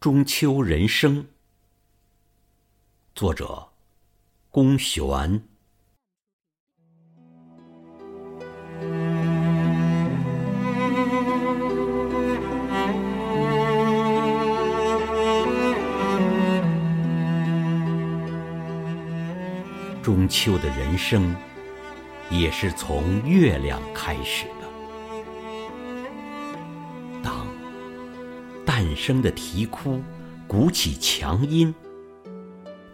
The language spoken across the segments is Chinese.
中秋人生，作者龚璇。中秋的人生，也是从月亮开始半生的啼哭鼓起强音，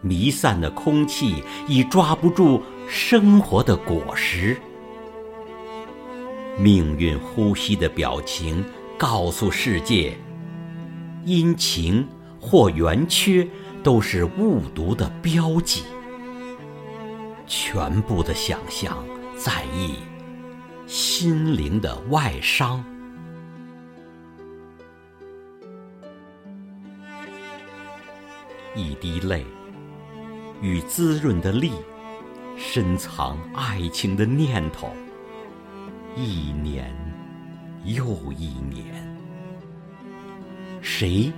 弥散的空气已抓不住生活的果实。命运呼吸的表情告诉世界：阴晴或圆缺都是误读的标记。全部的想象在意心灵的外伤，一滴泪与滋润的力，深藏爱情的念头。一年又一年，谁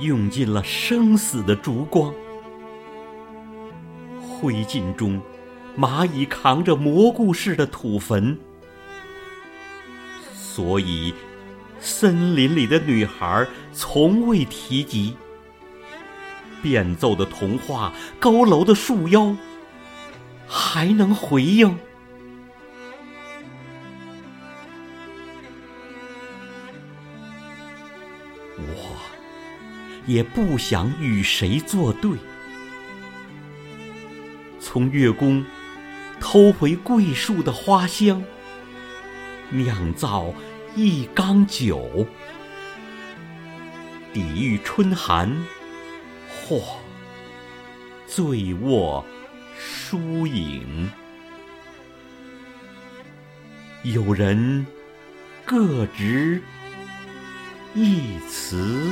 用尽了生死的烛光？灰烬中，蚂蚁扛着蘑菇似的土坟，所以森林里的女孩从未提及。变奏的童话，高楼的树腰，还能回应？我也不想与谁作对。从月宫偷回桂树的花香，酿造一缸酒，抵御春寒，或醉卧疏影。有人各执一词。